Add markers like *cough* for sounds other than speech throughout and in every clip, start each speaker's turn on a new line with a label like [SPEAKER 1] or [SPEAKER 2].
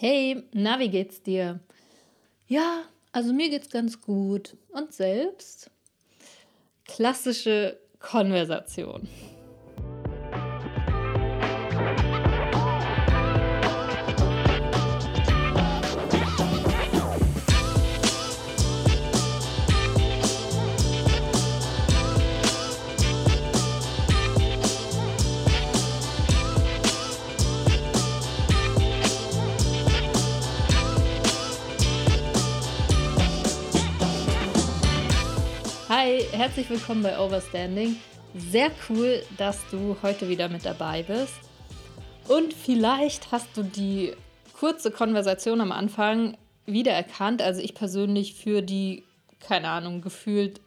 [SPEAKER 1] Hey, na, wie geht's dir? Ja, also mir geht's ganz gut. Und selbst? Klassische Konversation. Hi, herzlich willkommen bei Overstanding. Sehr cool, dass du heute wieder mit dabei bist. Und vielleicht hast du die kurze Konversation am Anfang wiedererkannt. Also ich persönlich für die, keine Ahnung, gefühlt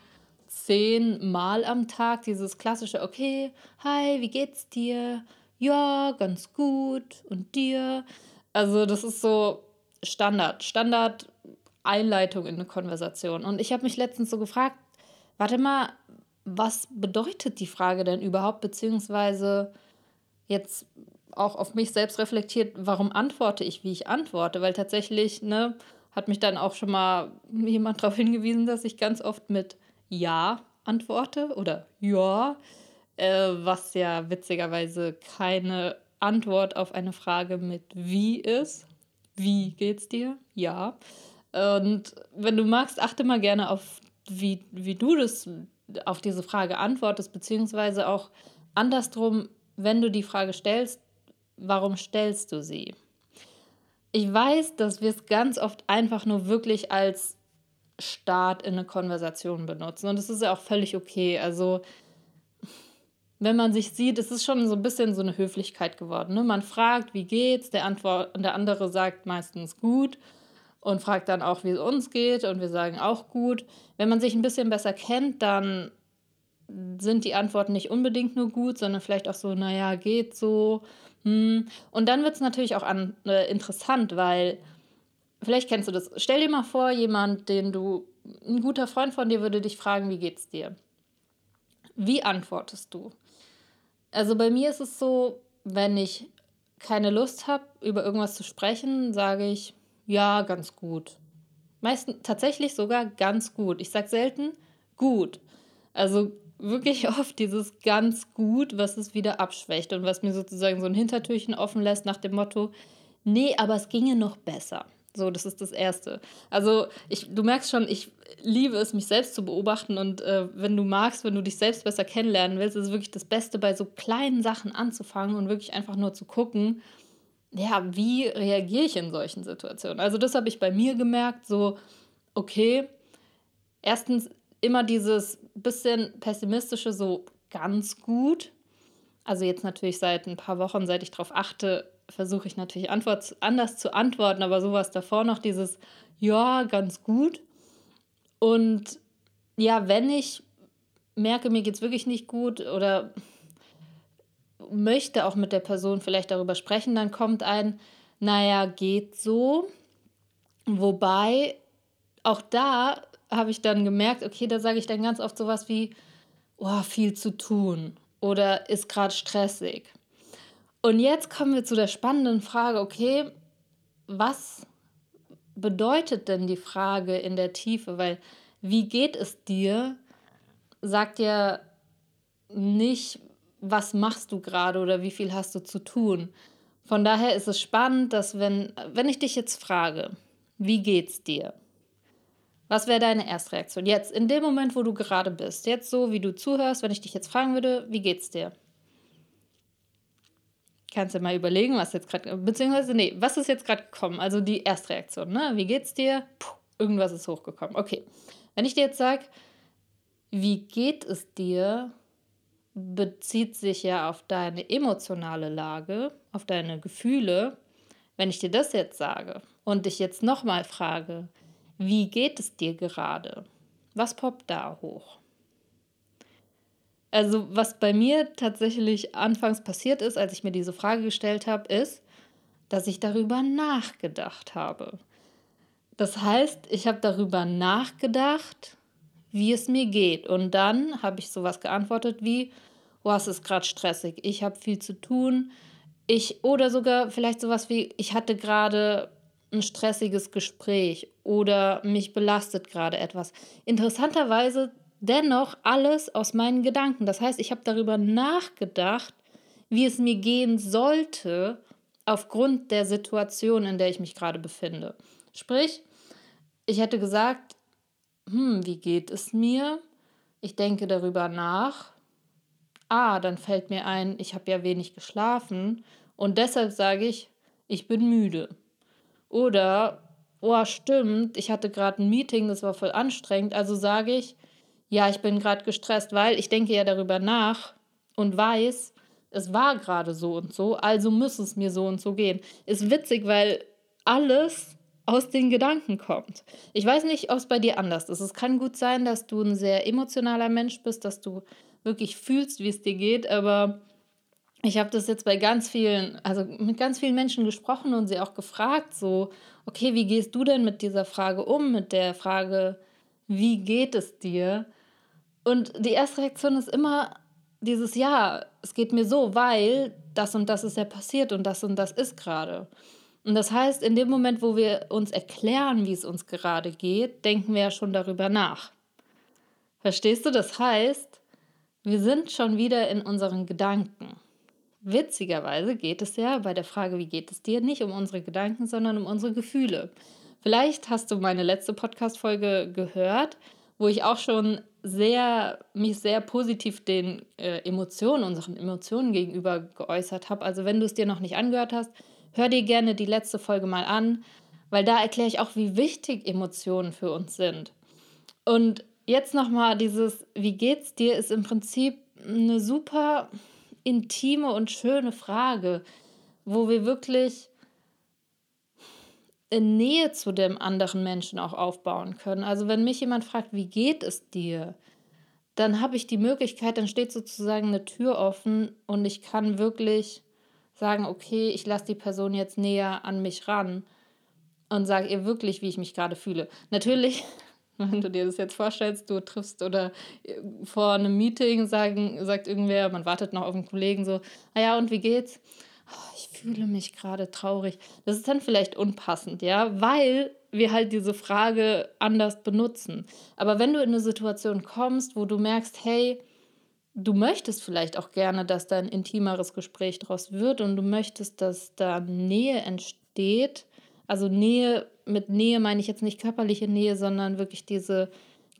[SPEAKER 1] zehn Mal am Tag dieses klassische, okay, hi, wie geht's dir? Ja, ganz gut. Und dir? Also das ist so Standard, Standard Einleitung in eine Konversation. Und ich habe mich letztens so gefragt, Warte mal, was bedeutet die Frage denn überhaupt, beziehungsweise jetzt auch auf mich selbst reflektiert, warum antworte ich, wie ich antworte? Weil tatsächlich, ne, hat mich dann auch schon mal jemand darauf hingewiesen, dass ich ganz oft mit Ja antworte oder Ja, äh, was ja witzigerweise keine Antwort auf eine Frage mit Wie ist. Wie geht's dir? Ja. Und wenn du magst, achte mal gerne auf wie, wie du das auf diese Frage antwortest, beziehungsweise auch andersrum, wenn du die Frage stellst, warum stellst du sie? Ich weiß, dass wir es ganz oft einfach nur wirklich als Start in eine Konversation benutzen. Und das ist ja auch völlig okay. Also, wenn man sich sieht, es ist schon so ein bisschen so eine Höflichkeit geworden. Ne? Man fragt, wie geht's? Der, Antwort, der andere sagt meistens gut und fragt dann auch, wie es uns geht und wir sagen auch gut. Wenn man sich ein bisschen besser kennt, dann sind die Antworten nicht unbedingt nur gut, sondern vielleicht auch so, naja, geht so. Hm. Und dann wird es natürlich auch an, äh, interessant, weil vielleicht kennst du das. Stell dir mal vor, jemand, den du, ein guter Freund von dir würde dich fragen, wie geht's dir? Wie antwortest du? Also bei mir ist es so, wenn ich keine Lust habe, über irgendwas zu sprechen, sage ich, ja, ganz gut. Meistens tatsächlich sogar ganz gut. Ich sage selten gut. Also wirklich *laughs* oft dieses ganz gut, was es wieder abschwächt und was mir sozusagen so ein Hintertürchen offen lässt nach dem Motto, nee, aber es ginge noch besser. So, das ist das Erste. Also, ich, du merkst schon, ich liebe es, mich selbst zu beobachten und äh, wenn du magst, wenn du dich selbst besser kennenlernen willst, ist es wirklich das Beste, bei so kleinen Sachen anzufangen und wirklich einfach nur zu gucken, ja, wie reagiere ich in solchen Situationen? Also das habe ich bei mir gemerkt, so, okay, erstens immer dieses bisschen pessimistische, so ganz gut. Also jetzt natürlich seit ein paar Wochen, seit ich darauf achte, versuche ich natürlich Antwort, anders zu antworten, aber sowas davor noch dieses, ja, ganz gut. Und ja, wenn ich merke, mir geht es wirklich nicht gut oder möchte auch mit der Person vielleicht darüber sprechen, dann kommt ein, naja, geht so. Wobei auch da habe ich dann gemerkt, okay, da sage ich dann ganz oft sowas wie, oh, viel zu tun oder ist gerade stressig. Und jetzt kommen wir zu der spannenden Frage, okay, was bedeutet denn die Frage in der Tiefe? Weil wie geht es dir, sagt ja nicht, was machst du gerade oder wie viel hast du zu tun. Von daher ist es spannend, dass wenn, wenn ich dich jetzt frage, wie geht's dir? Was wäre deine Erstreaktion? Jetzt, in dem Moment, wo du gerade bist, jetzt so, wie du zuhörst, wenn ich dich jetzt fragen würde, wie geht's dir? Kannst du mal überlegen, was jetzt gerade, beziehungsweise, nee, was ist jetzt gerade gekommen? Also die Erstreaktion, ne? Wie geht's dir? Puh, irgendwas ist hochgekommen. Okay. Wenn ich dir jetzt sage, wie geht es dir, bezieht sich ja auf deine emotionale Lage, auf deine Gefühle. Wenn ich dir das jetzt sage und dich jetzt nochmal frage, wie geht es dir gerade? Was poppt da hoch? Also was bei mir tatsächlich anfangs passiert ist, als ich mir diese Frage gestellt habe, ist, dass ich darüber nachgedacht habe. Das heißt, ich habe darüber nachgedacht, wie es mir geht. Und dann habe ich sowas geantwortet wie, oh, es ist gerade stressig, ich habe viel zu tun. Ich, oder sogar vielleicht sowas wie, ich hatte gerade ein stressiges Gespräch oder mich belastet gerade etwas. Interessanterweise dennoch alles aus meinen Gedanken. Das heißt, ich habe darüber nachgedacht, wie es mir gehen sollte aufgrund der Situation, in der ich mich gerade befinde. Sprich, ich hätte gesagt, hm, wie geht es mir? Ich denke darüber nach. Ah, dann fällt mir ein, ich habe ja wenig geschlafen und deshalb sage ich, ich bin müde. Oder, oh, stimmt, ich hatte gerade ein Meeting, das war voll anstrengend, also sage ich, ja, ich bin gerade gestresst, weil ich denke ja darüber nach und weiß, es war gerade so und so, also muss es mir so und so gehen. Ist witzig, weil alles aus den Gedanken kommt. Ich weiß nicht, ob es bei dir anders ist. Es kann gut sein, dass du ein sehr emotionaler Mensch bist, dass du wirklich fühlst, wie es dir geht, aber ich habe das jetzt bei ganz vielen, also mit ganz vielen Menschen gesprochen und sie auch gefragt, so, okay, wie gehst du denn mit dieser Frage um, mit der Frage, wie geht es dir? Und die erste Reaktion ist immer dieses Ja, es geht mir so, weil das und das ist ja passiert und das und das ist gerade. Und das heißt, in dem Moment, wo wir uns erklären, wie es uns gerade geht, denken wir ja schon darüber nach. Verstehst du? Das heißt, wir sind schon wieder in unseren Gedanken. Witzigerweise geht es ja bei der Frage, wie geht es dir, nicht um unsere Gedanken, sondern um unsere Gefühle. Vielleicht hast du meine letzte Podcast-Folge gehört, wo ich auch schon sehr, mich sehr positiv den äh, Emotionen, unseren Emotionen gegenüber geäußert habe. Also wenn du es dir noch nicht angehört hast, hör dir gerne die letzte Folge mal an, weil da erkläre ich auch, wie wichtig Emotionen für uns sind. Und jetzt nochmal dieses, wie geht's dir, ist im Prinzip eine super intime und schöne Frage, wo wir wirklich in Nähe zu dem anderen Menschen auch aufbauen können. Also wenn mich jemand fragt, wie geht es dir, dann habe ich die Möglichkeit, dann steht sozusagen eine Tür offen und ich kann wirklich sagen, okay, ich lasse die Person jetzt näher an mich ran und sage ihr wirklich, wie ich mich gerade fühle. Natürlich *laughs* wenn du dir das jetzt vorstellst, du triffst oder äh, vor einem Meeting sagen, sagt irgendwer, man wartet noch auf einen Kollegen so, naja, ah und wie geht's? Oh, ich fühle mich gerade traurig. Das ist dann vielleicht unpassend, ja, weil wir halt diese Frage anders benutzen. Aber wenn du in eine Situation kommst, wo du merkst, hey, du möchtest vielleicht auch gerne, dass da ein intimeres Gespräch draus wird und du möchtest, dass da Nähe entsteht, also Nähe, mit Nähe meine ich jetzt nicht körperliche Nähe, sondern wirklich diese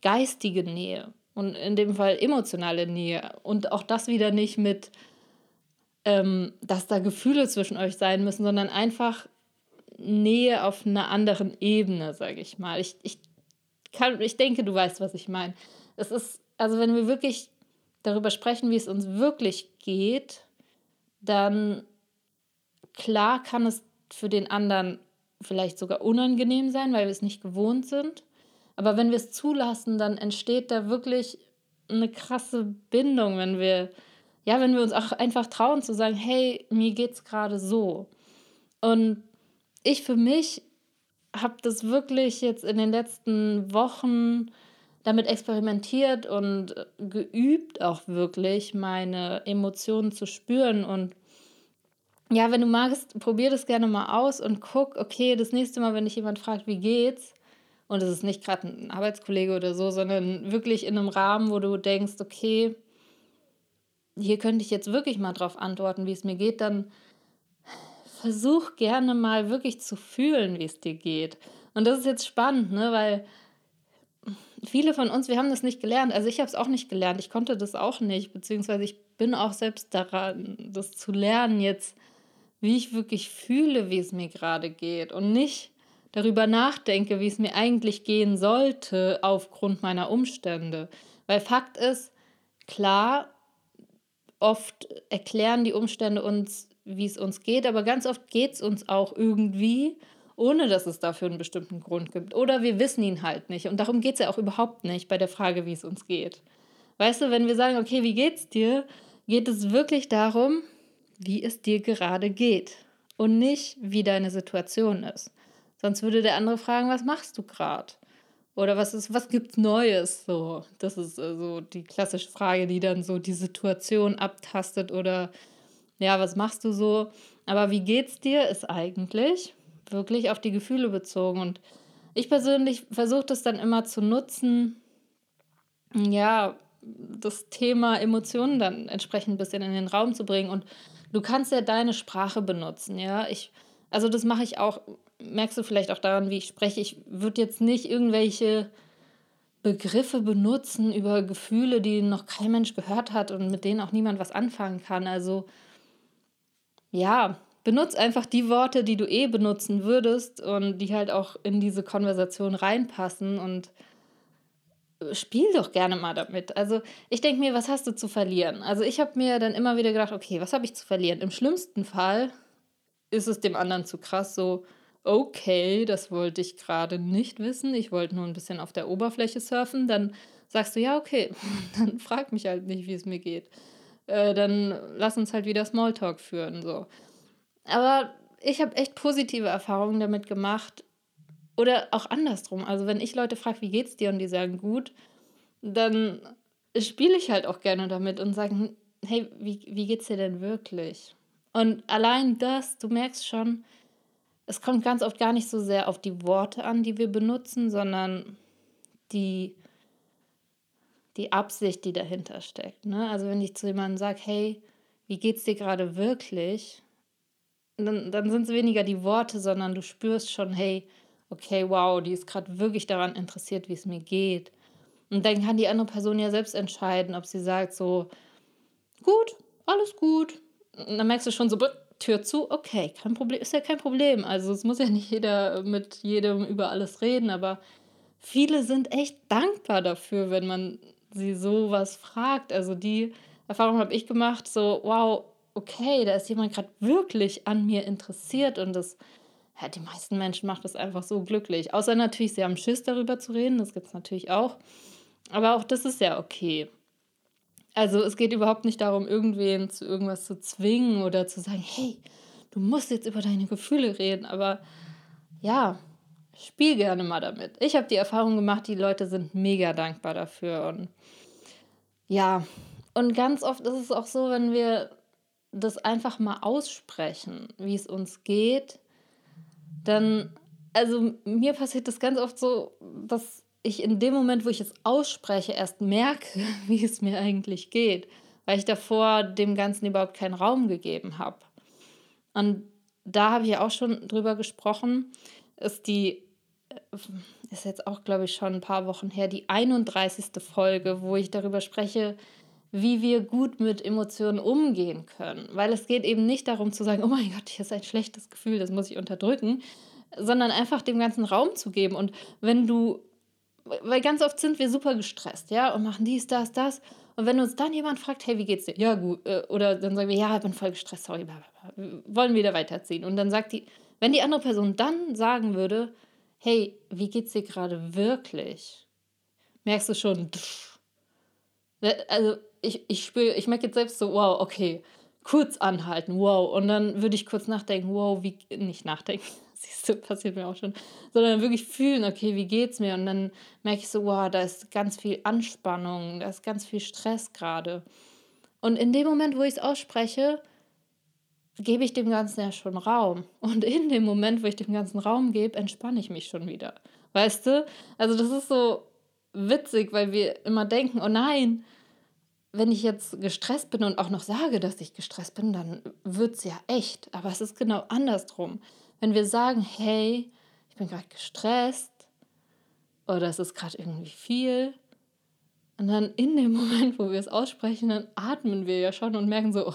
[SPEAKER 1] geistige Nähe und in dem Fall emotionale Nähe. Und auch das wieder nicht mit, ähm, dass da Gefühle zwischen euch sein müssen, sondern einfach Nähe auf einer anderen Ebene, sage ich mal. Ich, ich, kann, ich denke, du weißt, was ich meine. Es ist, also wenn wir wirklich darüber sprechen, wie es uns wirklich geht, dann klar kann es für den anderen vielleicht sogar unangenehm sein, weil wir es nicht gewohnt sind. Aber wenn wir es zulassen, dann entsteht da wirklich eine krasse Bindung, wenn wir, ja, wenn wir uns auch einfach trauen zu sagen, hey, mir geht's gerade so. Und ich für mich habe das wirklich jetzt in den letzten Wochen damit experimentiert und geübt, auch wirklich meine Emotionen zu spüren und ja, wenn du magst, probier das gerne mal aus und guck, okay, das nächste Mal, wenn dich jemand fragt, wie geht's, und es ist nicht gerade ein Arbeitskollege oder so, sondern wirklich in einem Rahmen, wo du denkst, okay, hier könnte ich jetzt wirklich mal drauf antworten, wie es mir geht, dann versuch gerne mal wirklich zu fühlen, wie es dir geht. Und das ist jetzt spannend, ne, weil viele von uns, wir haben das nicht gelernt. Also ich habe es auch nicht gelernt. Ich konnte das auch nicht, beziehungsweise ich bin auch selbst daran, das zu lernen jetzt wie ich wirklich fühle, wie es mir gerade geht und nicht darüber nachdenke, wie es mir eigentlich gehen sollte aufgrund meiner Umstände. Weil Fakt ist, klar, oft erklären die Umstände uns, wie es uns geht, aber ganz oft geht es uns auch irgendwie, ohne dass es dafür einen bestimmten Grund gibt. Oder wir wissen ihn halt nicht. Und darum geht es ja auch überhaupt nicht bei der Frage, wie es uns geht. Weißt du, wenn wir sagen, okay, wie geht's dir, geht es wirklich darum, wie es dir gerade geht und nicht, wie deine Situation ist. Sonst würde der andere fragen, was machst du gerade? Oder was ist, was gibt's Neues? So, das ist so also die klassische Frage, die dann so die Situation abtastet oder ja, was machst du so? Aber wie geht's dir ist eigentlich wirklich auf die Gefühle bezogen. Und ich persönlich versuche das dann immer zu nutzen, ja, das Thema Emotionen dann entsprechend ein bisschen in den Raum zu bringen. Und du kannst ja deine Sprache benutzen, ja. Ich, also das mache ich auch, merkst du vielleicht auch daran, wie ich spreche. Ich würde jetzt nicht irgendwelche Begriffe benutzen über Gefühle, die noch kein Mensch gehört hat und mit denen auch niemand was anfangen kann. Also ja, benutz einfach die Worte, die du eh benutzen würdest und die halt auch in diese Konversation reinpassen und spiel doch gerne mal damit. Also ich denke mir, was hast du zu verlieren? Also ich habe mir dann immer wieder gedacht, okay, was habe ich zu verlieren? Im schlimmsten Fall ist es dem anderen zu krass, so, okay, das wollte ich gerade nicht wissen, ich wollte nur ein bisschen auf der Oberfläche surfen, dann sagst du, ja, okay, *laughs* dann frag mich halt nicht, wie es mir geht. Äh, dann lass uns halt wieder Smalltalk führen, so. Aber ich habe echt positive Erfahrungen damit gemacht. Oder auch andersrum. Also, wenn ich Leute frage, wie geht's dir und die sagen gut, dann spiele ich halt auch gerne damit und sage, hey, wie, wie geht's dir denn wirklich? Und allein das, du merkst schon, es kommt ganz oft gar nicht so sehr auf die Worte an, die wir benutzen, sondern die, die Absicht, die dahinter steckt. Ne? Also wenn ich zu jemandem sage, hey, wie geht's dir gerade wirklich? Dann, dann sind es weniger die Worte, sondern du spürst schon, hey, okay, wow, die ist gerade wirklich daran interessiert, wie es mir geht. Und dann kann die andere Person ja selbst entscheiden, ob sie sagt so, gut, alles gut. Und dann merkst du schon so, Tür zu, okay, kein Problem, ist ja kein Problem. Also es muss ja nicht jeder mit jedem über alles reden, aber viele sind echt dankbar dafür, wenn man sie sowas fragt. Also die Erfahrung habe ich gemacht, so, wow, okay, da ist jemand gerade wirklich an mir interessiert und das, ja, die meisten Menschen macht das einfach so glücklich. Außer natürlich, sie haben Schiss darüber zu reden, das gibt es natürlich auch. Aber auch das ist ja okay. Also es geht überhaupt nicht darum, irgendwen zu irgendwas zu zwingen oder zu sagen, hey, du musst jetzt über deine Gefühle reden, aber ja, spiel gerne mal damit. Ich habe die Erfahrung gemacht, die Leute sind mega dankbar dafür und ja, und ganz oft ist es auch so, wenn wir das einfach mal aussprechen, wie es uns geht, dann, also mir passiert das ganz oft so, dass ich in dem Moment, wo ich es ausspreche, erst merke, *laughs* wie es mir eigentlich geht, weil ich davor dem Ganzen überhaupt keinen Raum gegeben habe. Und da habe ich auch schon drüber gesprochen, ist die, ist jetzt auch, glaube ich, schon ein paar Wochen her, die 31. Folge, wo ich darüber spreche, wie wir gut mit Emotionen umgehen können. Weil es geht eben nicht darum zu sagen, oh mein Gott, hier ist ein schlechtes Gefühl, das muss ich unterdrücken, sondern einfach dem ganzen Raum zu geben. Und wenn du weil ganz oft sind wir super gestresst, ja, und machen dies, das, das. Und wenn uns dann jemand fragt, hey, wie geht's dir? Ja, gut. Äh, oder dann sagen wir, ja, ich bin voll gestresst, sorry, wir wollen wieder weiterziehen. Und dann sagt die, wenn die andere Person dann sagen würde, hey, wie geht's dir gerade wirklich? Merkst du schon, also ich, ich spüre, ich merke jetzt selbst so, wow, okay, kurz anhalten, wow. Und dann würde ich kurz nachdenken, wow, wie, nicht nachdenken, *laughs* siehst du, passiert mir auch schon, sondern wirklich fühlen, okay, wie geht's mir? Und dann merke ich so, wow, da ist ganz viel Anspannung, da ist ganz viel Stress gerade. Und in dem Moment, wo ich es ausspreche, gebe ich dem Ganzen ja schon Raum. Und in dem Moment, wo ich dem Ganzen Raum gebe, entspanne ich mich schon wieder. Weißt du? Also das ist so witzig, weil wir immer denken, oh nein, wenn ich jetzt gestresst bin und auch noch sage, dass ich gestresst bin, dann wird es ja echt. Aber es ist genau andersrum. Wenn wir sagen, hey, ich bin gerade gestresst oder es ist gerade irgendwie viel, und dann in dem Moment, wo wir es aussprechen, dann atmen wir ja schon und merken so, oh,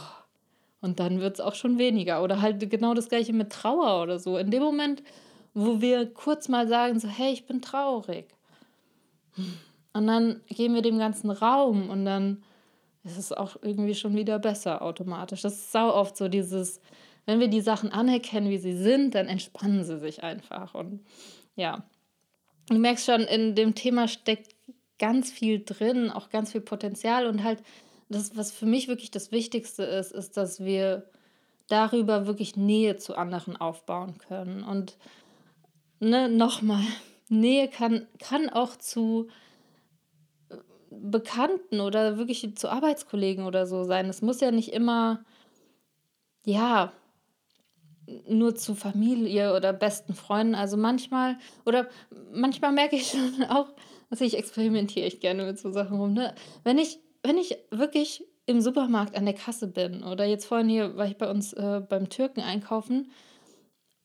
[SPEAKER 1] und dann wird es auch schon weniger. Oder halt genau das gleiche mit Trauer oder so. In dem Moment, wo wir kurz mal sagen, so, hey, ich bin traurig. Und dann geben wir dem ganzen Raum und dann ist es auch irgendwie schon wieder besser automatisch. Das ist sau oft so dieses, wenn wir die Sachen anerkennen, wie sie sind, dann entspannen sie sich einfach. Und ja, du merkst schon, in dem Thema steckt ganz viel drin, auch ganz viel Potenzial und halt das, was für mich wirklich das Wichtigste ist, ist, dass wir darüber wirklich Nähe zu anderen aufbauen können. Und ne, nochmal, *laughs* Nähe kann, kann auch zu Bekannten oder wirklich zu Arbeitskollegen oder so sein. Es muss ja nicht immer, ja, nur zu Familie oder besten Freunden. Also manchmal, oder manchmal merke ich schon *laughs* auch, also ich experimentiere echt gerne mit so Sachen rum. Ne? Wenn ich, wenn ich wirklich im Supermarkt an der Kasse bin oder jetzt vorhin hier war ich bei uns äh, beim Türken einkaufen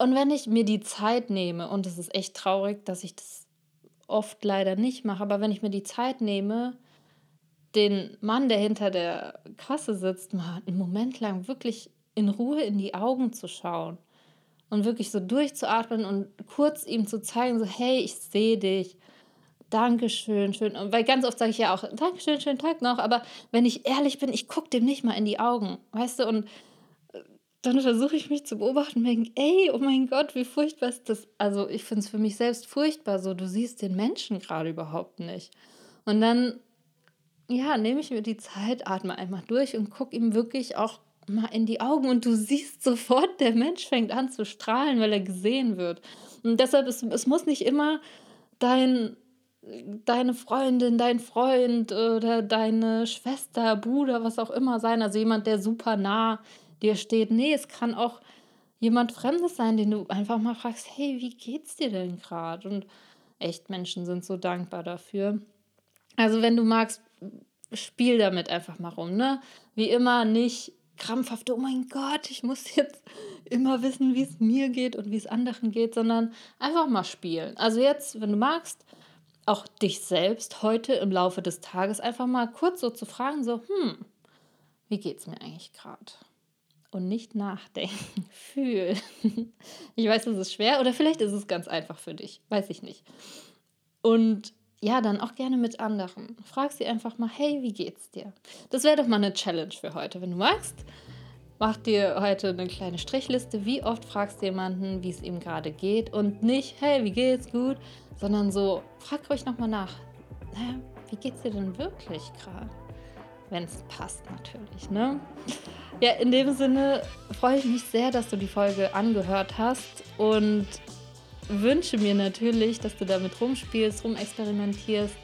[SPEAKER 1] und wenn ich mir die Zeit nehme, und es ist echt traurig, dass ich das oft leider nicht mache, aber wenn ich mir die Zeit nehme, den Mann, der hinter der Kasse sitzt, mal einen Moment lang wirklich in Ruhe in die Augen zu schauen und wirklich so durchzuatmen und kurz ihm zu zeigen, so hey, ich sehe dich. Dankeschön, schön. Und weil ganz oft sage ich ja auch, Dankeschön, schönen Tag noch. Aber wenn ich ehrlich bin, ich gucke dem nicht mal in die Augen, weißt du? Und dann versuche ich mich zu beobachten und denke, ey, oh mein Gott, wie furchtbar ist das? Also ich finde es für mich selbst furchtbar, so du siehst den Menschen gerade überhaupt nicht. Und dann, ja, nehme ich mir die Zeit, atme einmal durch und gucke ihm wirklich auch mal in die Augen und du siehst sofort, der Mensch fängt an zu strahlen, weil er gesehen wird. Und deshalb, es, es muss nicht immer dein, deine Freundin, dein Freund oder deine Schwester, Bruder, was auch immer sein, also jemand, der super nah dir steht. Nee, es kann auch jemand Fremdes sein, den du einfach mal fragst, hey, wie geht's dir denn gerade? Und echt, Menschen sind so dankbar dafür. Also wenn du magst, spiel damit einfach mal rum, ne? Wie immer nicht krampfhafte, oh mein Gott, ich muss jetzt *laughs* immer wissen, wie es mir geht und wie es anderen geht, sondern einfach mal spielen. Also jetzt, wenn du magst, auch dich selbst heute im Laufe des Tages einfach mal kurz so zu fragen, so, hm, wie geht es mir eigentlich gerade? Und nicht nachdenken, *laughs* fühlen. Ich weiß, das ist schwer oder vielleicht ist es ganz einfach für dich, weiß ich nicht. Und ja, dann auch gerne mit anderen. Frag sie einfach mal, hey, wie geht's dir? Das wäre doch mal eine Challenge für heute. Wenn du magst, mach dir heute eine kleine Strichliste. Wie oft fragst du jemanden, wie es ihm gerade geht und nicht, hey, wie geht's gut, sondern so, frag ruhig nochmal nach, wie geht's dir denn wirklich gerade? Wenn es passt natürlich, ne? Ja, in dem Sinne freue ich mich sehr, dass du die Folge angehört hast und wünsche mir natürlich, dass du damit rumspielst, rumexperimentierst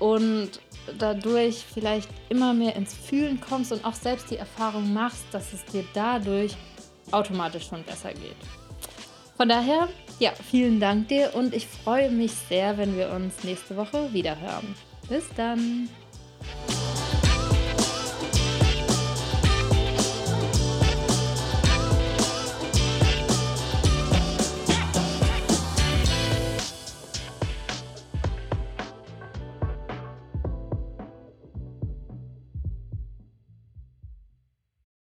[SPEAKER 1] und dadurch vielleicht immer mehr ins Fühlen kommst und auch selbst die Erfahrung machst, dass es dir dadurch automatisch schon besser geht. Von daher, ja, vielen Dank dir und ich freue mich sehr, wenn wir uns nächste Woche wieder hören. Bis dann!